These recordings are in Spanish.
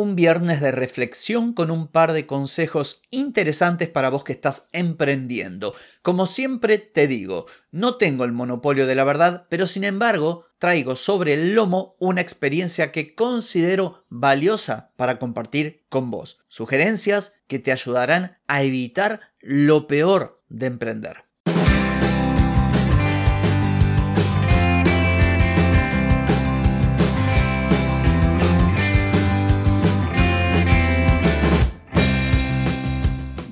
un viernes de reflexión con un par de consejos interesantes para vos que estás emprendiendo. Como siempre te digo, no tengo el monopolio de la verdad, pero sin embargo traigo sobre el lomo una experiencia que considero valiosa para compartir con vos. Sugerencias que te ayudarán a evitar lo peor de emprender.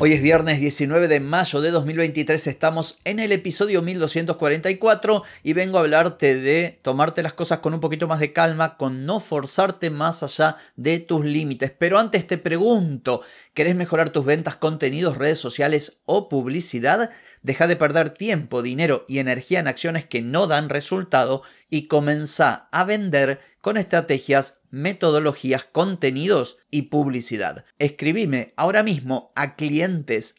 Hoy es viernes 19 de mayo de 2023, estamos en el episodio 1244 y vengo a hablarte de tomarte las cosas con un poquito más de calma, con no forzarte más allá de tus límites. Pero antes te pregunto, ¿querés mejorar tus ventas, contenidos, redes sociales o publicidad? Deja de perder tiempo, dinero y energía en acciones que no dan resultado y comenzá a vender con estrategias, metodologías, contenidos y publicidad. Escribime ahora mismo a clientes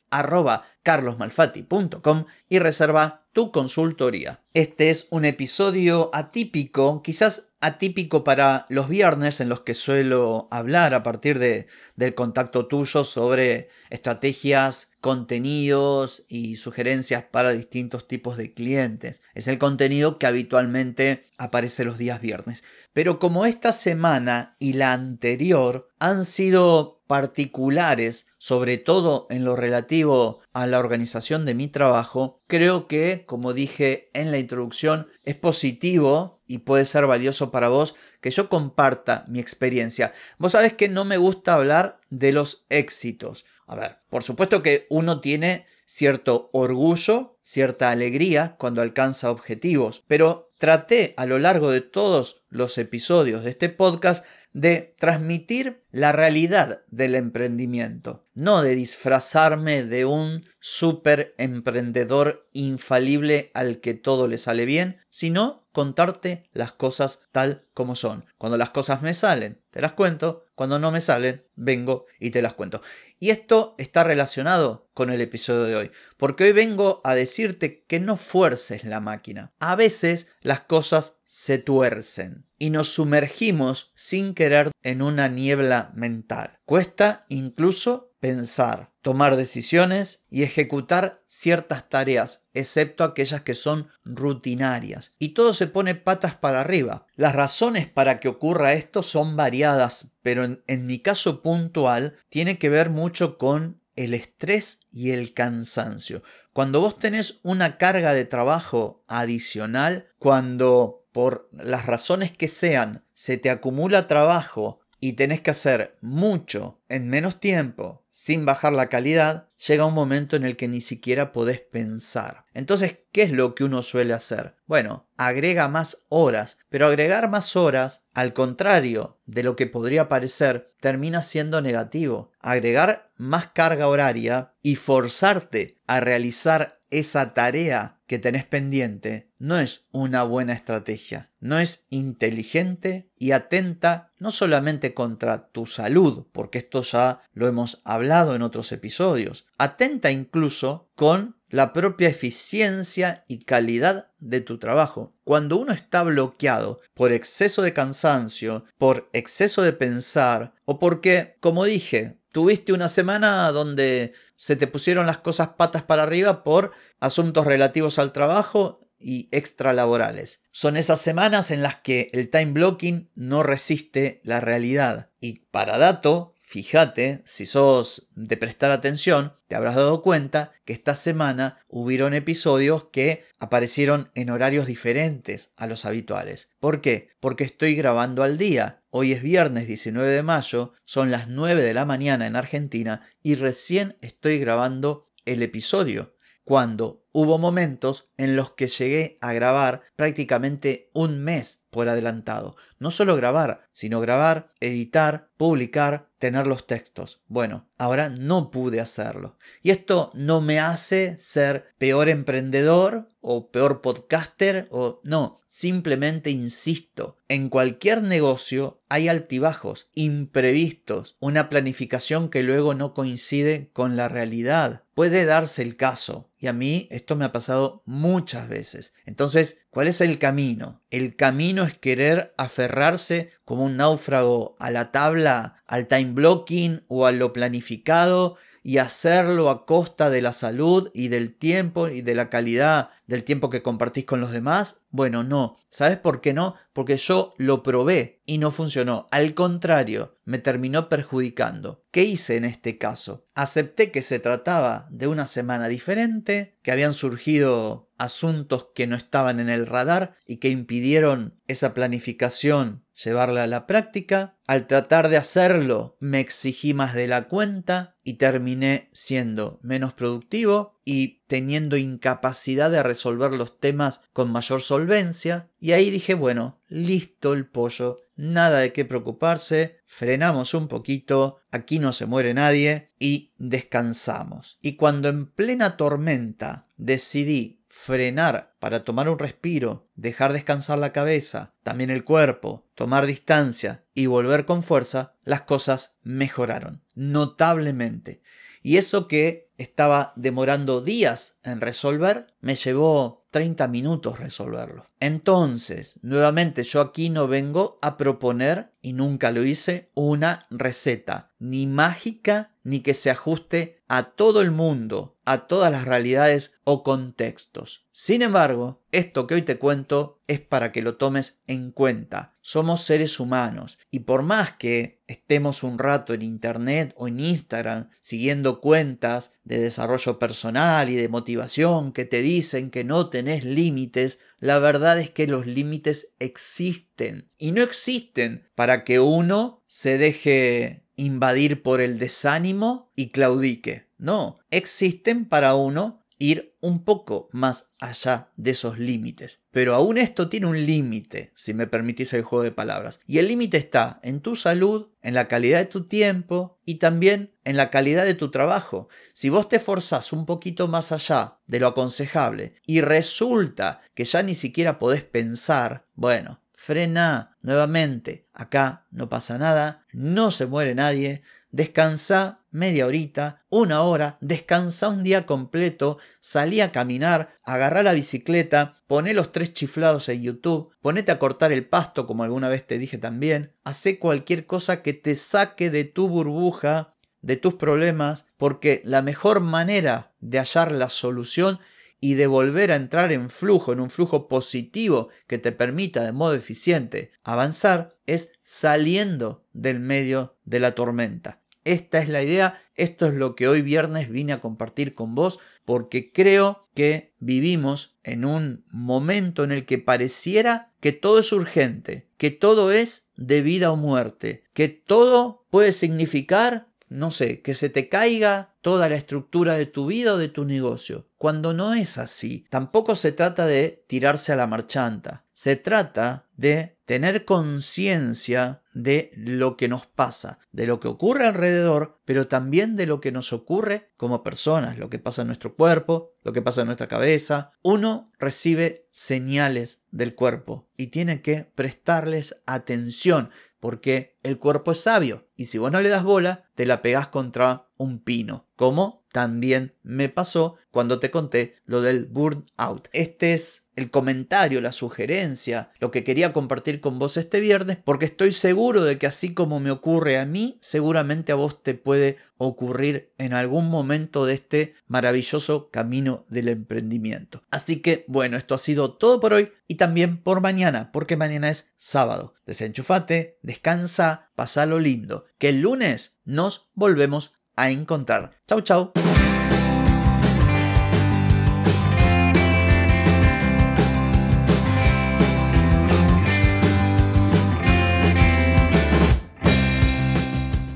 y reserva tu consultoría. Este es un episodio atípico, quizás atípico para los viernes en los que suelo hablar a partir de, del contacto tuyo sobre estrategias, contenidos y sugerencias para distintos tipos de clientes. Es el contenido que habitualmente aparece los días viernes. Pero como esta semana y la anterior han sido particulares, sobre todo en lo relativo a la organización de mi trabajo, creo que, como dije en la introducción, es positivo y puede ser valioso para vos que yo comparta mi experiencia. Vos sabés que no me gusta hablar de los éxitos. A ver, por supuesto que uno tiene cierto orgullo, cierta alegría cuando alcanza objetivos, pero traté a lo largo de todos los episodios de este podcast de transmitir la realidad del emprendimiento, no de disfrazarme de un super emprendedor infalible al que todo le sale bien, sino contarte las cosas tal como son. Cuando las cosas me salen, te las cuento, cuando no me salen, vengo y te las cuento. Y esto está relacionado con el episodio de hoy, porque hoy vengo a decirte que no fuerces la máquina. A veces las cosas se tuercen y nos sumergimos sin querer en una niebla mental. Cuesta incluso pensar, tomar decisiones y ejecutar ciertas tareas, excepto aquellas que son rutinarias. Y todo se pone patas para arriba. Las razones para que ocurra esto son variadas, pero en, mi caso puntual tiene que ver mucho con el estrés y el cansancio. Cuando vos tenés una carga de trabajo adicional, cuando por las razones que sean se te acumula trabajo y tenés que hacer mucho en menos tiempo sin bajar la calidad, llega un momento en el que ni siquiera podés pensar. Entonces, ¿qué es lo que uno suele hacer? Bueno, agrega más horas, pero agregar más horas, al contrario de lo que podría parecer, termina siendo negativo. Agregar más carga horaria y forzarte a realizar esa tarea que tenés pendiente no es una buena estrategia, no es inteligente y atenta no solamente contra tu salud, porque esto ya lo hemos hablado en otros episodios, atenta incluso con la propia eficiencia y calidad de tu trabajo. Cuando uno está bloqueado por exceso de cansancio, por exceso de pensar, o porque, como dije, tuviste una semana donde se te pusieron las cosas patas para arriba por asuntos relativos al trabajo y extralaborales. Son esas semanas en las que el time blocking no resiste la realidad. Y para dato, fíjate, si sos de prestar atención, te habrás dado cuenta que esta semana hubieron episodios que aparecieron en horarios diferentes a los habituales. ¿Por qué? Porque estoy grabando al día. Hoy es viernes 19 de mayo, son las 9 de la mañana en Argentina y recién estoy grabando el episodio. Cuando hubo momentos en los que llegué a grabar prácticamente un mes por adelantado. No solo grabar, sino grabar, editar, publicar, tener los textos. Bueno, ahora no pude hacerlo. Y esto no me hace ser peor emprendedor o peor podcaster o no, simplemente insisto, en cualquier negocio hay altibajos, imprevistos, una planificación que luego no coincide con la realidad. Puede darse el caso, y a mí esto me ha pasado muchas veces. Entonces, ¿cuál es el camino? El camino es querer aferrarse como un náufrago a la tabla, al time blocking o a lo planificado y hacerlo a costa de la salud y del tiempo y de la calidad del tiempo que compartís con los demás? Bueno, no. ¿Sabes por qué no? Porque yo lo probé y no funcionó. Al contrario, me terminó perjudicando. ¿Qué hice en este caso? Acepté que se trataba de una semana diferente, que habían surgido asuntos que no estaban en el radar y que impidieron esa planificación llevarla a la práctica. Al tratar de hacerlo me exigí más de la cuenta y terminé siendo menos productivo y teniendo incapacidad de resolver los temas con mayor solvencia. Y ahí dije, bueno, listo el pollo, nada de qué preocuparse, frenamos un poquito, aquí no se muere nadie y descansamos. Y cuando en plena tormenta decidí frenar para tomar un respiro, dejar descansar la cabeza, también el cuerpo, tomar distancia y volver con fuerza, las cosas mejoraron notablemente. Y eso que estaba demorando días en resolver, me llevó 30 minutos resolverlo. Entonces, nuevamente yo aquí no vengo a proponer, y nunca lo hice, una receta, ni mágica, ni que se ajuste a todo el mundo, a todas las realidades o contextos. Sin embargo, esto que hoy te cuento es para que lo tomes en cuenta. Somos seres humanos y por más que estemos un rato en internet o en Instagram siguiendo cuentas de desarrollo personal y de motivación que te dicen que no tenés límites, la verdad es que los límites existen y no existen para que uno se deje invadir por el desánimo y claudique. No, existen para uno ir un poco más allá de esos límites. Pero aún esto tiene un límite, si me permitís el juego de palabras. Y el límite está en tu salud, en la calidad de tu tiempo y también en la calidad de tu trabajo. Si vos te forzás un poquito más allá de lo aconsejable y resulta que ya ni siquiera podés pensar, bueno, frena nuevamente. Acá no pasa nada, no se muere nadie, descansa media horita, una hora, descansa un día completo, salí a caminar, agarrá la bicicleta, poné los tres chiflados en YouTube, ponete a cortar el pasto como alguna vez te dije también, hacé cualquier cosa que te saque de tu burbuja, de tus problemas, porque la mejor manera de hallar la solución y de volver a entrar en flujo, en un flujo positivo que te permita de modo eficiente avanzar, es saliendo del medio de la tormenta. Esta es la idea, esto es lo que hoy viernes vine a compartir con vos porque creo que vivimos en un momento en el que pareciera que todo es urgente, que todo es de vida o muerte, que todo puede significar, no sé, que se te caiga toda la estructura de tu vida o de tu negocio, cuando no es así. Tampoco se trata de tirarse a la marchanta, se trata de tener conciencia de lo que nos pasa, de lo que ocurre alrededor, pero también de lo que nos ocurre como personas, lo que pasa en nuestro cuerpo, lo que pasa en nuestra cabeza. Uno recibe señales del cuerpo y tiene que prestarles atención porque el cuerpo es sabio y si vos no le das bola, te la pegás contra un pino, como también me pasó cuando te conté lo del burnout. Este es el comentario, la sugerencia, lo que quería compartir con vos este viernes, porque estoy seguro de que así como me ocurre a mí, seguramente a vos te puede ocurrir en algún momento de este maravilloso camino del emprendimiento. Así que bueno, esto ha sido todo por hoy y también por mañana, porque mañana es sábado. Desenchufate, descansa, lo lindo, que el lunes nos volvemos a encontrar. Chau, chau.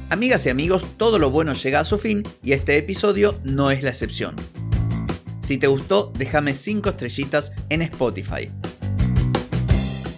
Amigas y amigos, todo lo bueno llega a su fin y este episodio no es la excepción. Si te gustó, déjame 5 estrellitas en Spotify.